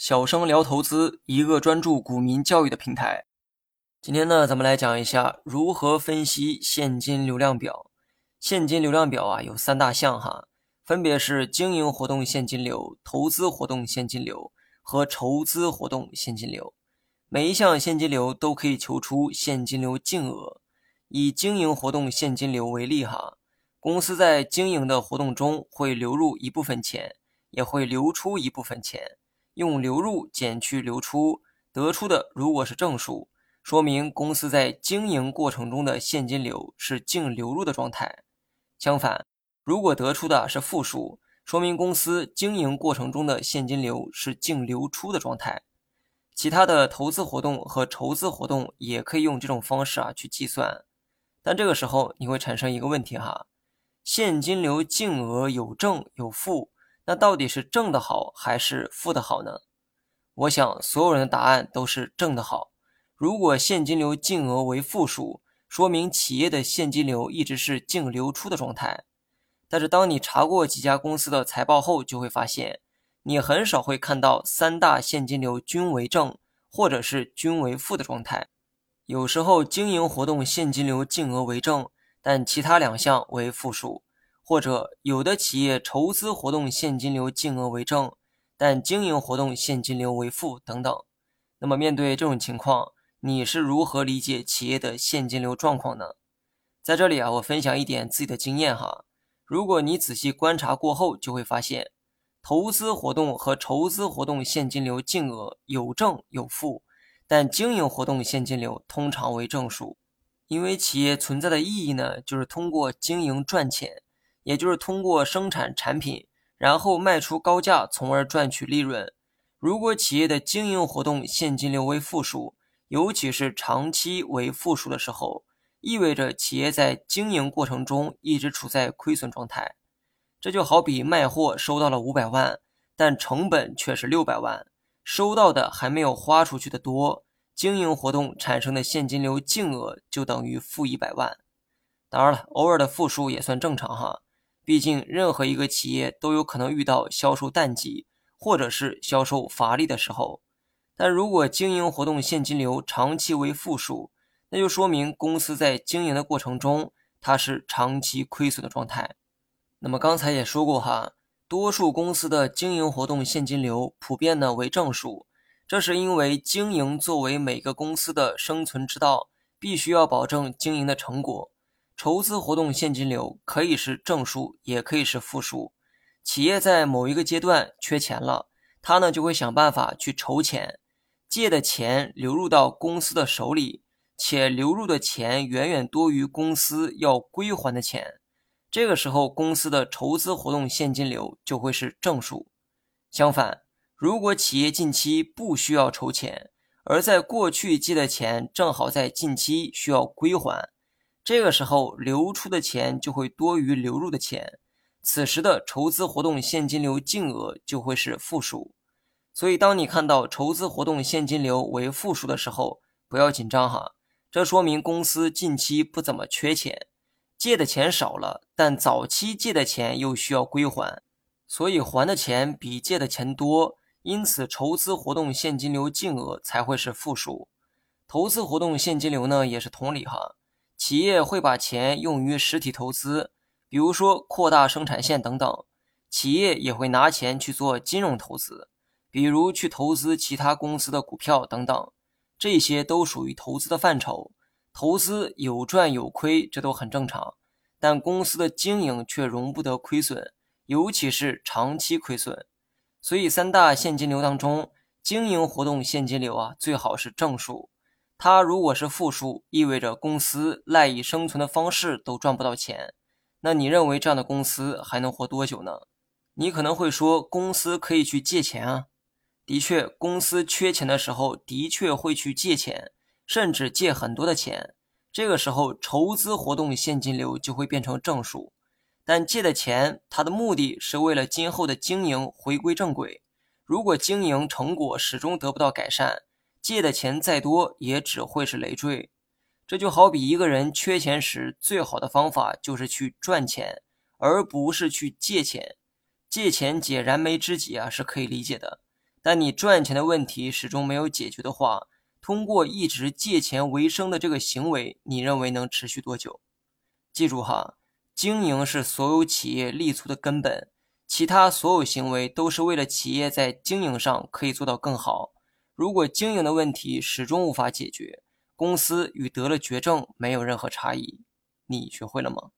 小生聊投资，一个专注股民教育的平台。今天呢，咱们来讲一下如何分析现金流量表。现金流量表啊，有三大项哈，分别是经营活动现金流、投资活动现金流和筹资活动现金流。每一项现金流都可以求出现金流净额。以经营活动现金流为例哈，公司在经营的活动中会流入一部分钱，也会流出一部分钱。用流入减去流出得出的，如果是正数，说明公司在经营过程中的现金流是净流入的状态。相反，如果得出的是负数，说明公司经营过程中的现金流是净流出的状态。其他的投资活动和筹资活动也可以用这种方式啊去计算。但这个时候你会产生一个问题哈，现金流净额有正有负。那到底是正的好还是负的好呢？我想所有人的答案都是正的好。如果现金流净额为负数，说明企业的现金流一直是净流出的状态。但是当你查过几家公司的财报后，就会发现，你很少会看到三大现金流均为正，或者是均为负的状态。有时候经营活动现金流净额为正，但其他两项为负数。或者有的企业筹资活动现金流净额为正，但经营活动现金流为负等等。那么面对这种情况，你是如何理解企业的现金流状况呢？在这里啊，我分享一点自己的经验哈。如果你仔细观察过后，就会发现，投资活动和筹资活动现金流净额有正有负，但经营活动现金流通常为正数，因为企业存在的意义呢，就是通过经营赚钱。也就是通过生产产品，然后卖出高价，从而赚取利润。如果企业的经营活动现金流为负数，尤其是长期为负数的时候，意味着企业在经营过程中一直处在亏损状态。这就好比卖货收到了五百万，但成本却是六百万，收到的还没有花出去的多，经营活动产生的现金流净额就等于负一百万。当然了，偶尔的负数也算正常哈。毕竟，任何一个企业都有可能遇到销售淡季或者是销售乏力的时候。但如果经营活动现金流长期为负数，那就说明公司在经营的过程中它是长期亏损的状态。那么刚才也说过哈，多数公司的经营活动现金流普遍呢为正数，这是因为经营作为每个公司的生存之道，必须要保证经营的成果。筹资活动现金流可以是正数，也可以是负数。企业在某一个阶段缺钱了，他呢就会想办法去筹钱，借的钱流入到公司的手里，且流入的钱远远多于公司要归还的钱。这个时候，公司的筹资活动现金流就会是正数。相反，如果企业近期不需要筹钱，而在过去借的钱正好在近期需要归还。这个时候流出的钱就会多于流入的钱，此时的筹资活动现金流净额就会是负数。所以，当你看到筹资活动现金流为负数的时候，不要紧张哈，这说明公司近期不怎么缺钱，借的钱少了，但早期借的钱又需要归还，所以还的钱比借的钱多，因此筹资活动现金流净额才会是负数。投资活动现金流呢，也是同理哈。企业会把钱用于实体投资，比如说扩大生产线等等。企业也会拿钱去做金融投资，比如去投资其他公司的股票等等。这些都属于投资的范畴。投资有赚有亏，这都很正常。但公司的经营却容不得亏损，尤其是长期亏损。所以三大现金流当中，经营活动现金流啊，最好是正数。它如果是负数，意味着公司赖以生存的方式都赚不到钱。那你认为这样的公司还能活多久呢？你可能会说，公司可以去借钱啊。的确，公司缺钱的时候，的确会去借钱，甚至借很多的钱。这个时候，筹资活动现金流就会变成正数。但借的钱，它的目的是为了今后的经营回归正轨。如果经营成果始终得不到改善，借的钱再多，也只会是累赘。这就好比一个人缺钱时，最好的方法就是去赚钱，而不是去借钱。借钱解燃眉之急啊，是可以理解的。但你赚钱的问题始终没有解决的话，通过一直借钱为生的这个行为，你认为能持续多久？记住哈，经营是所有企业立足的根本，其他所有行为都是为了企业在经营上可以做到更好。如果经营的问题始终无法解决，公司与得了绝症没有任何差异。你学会了吗？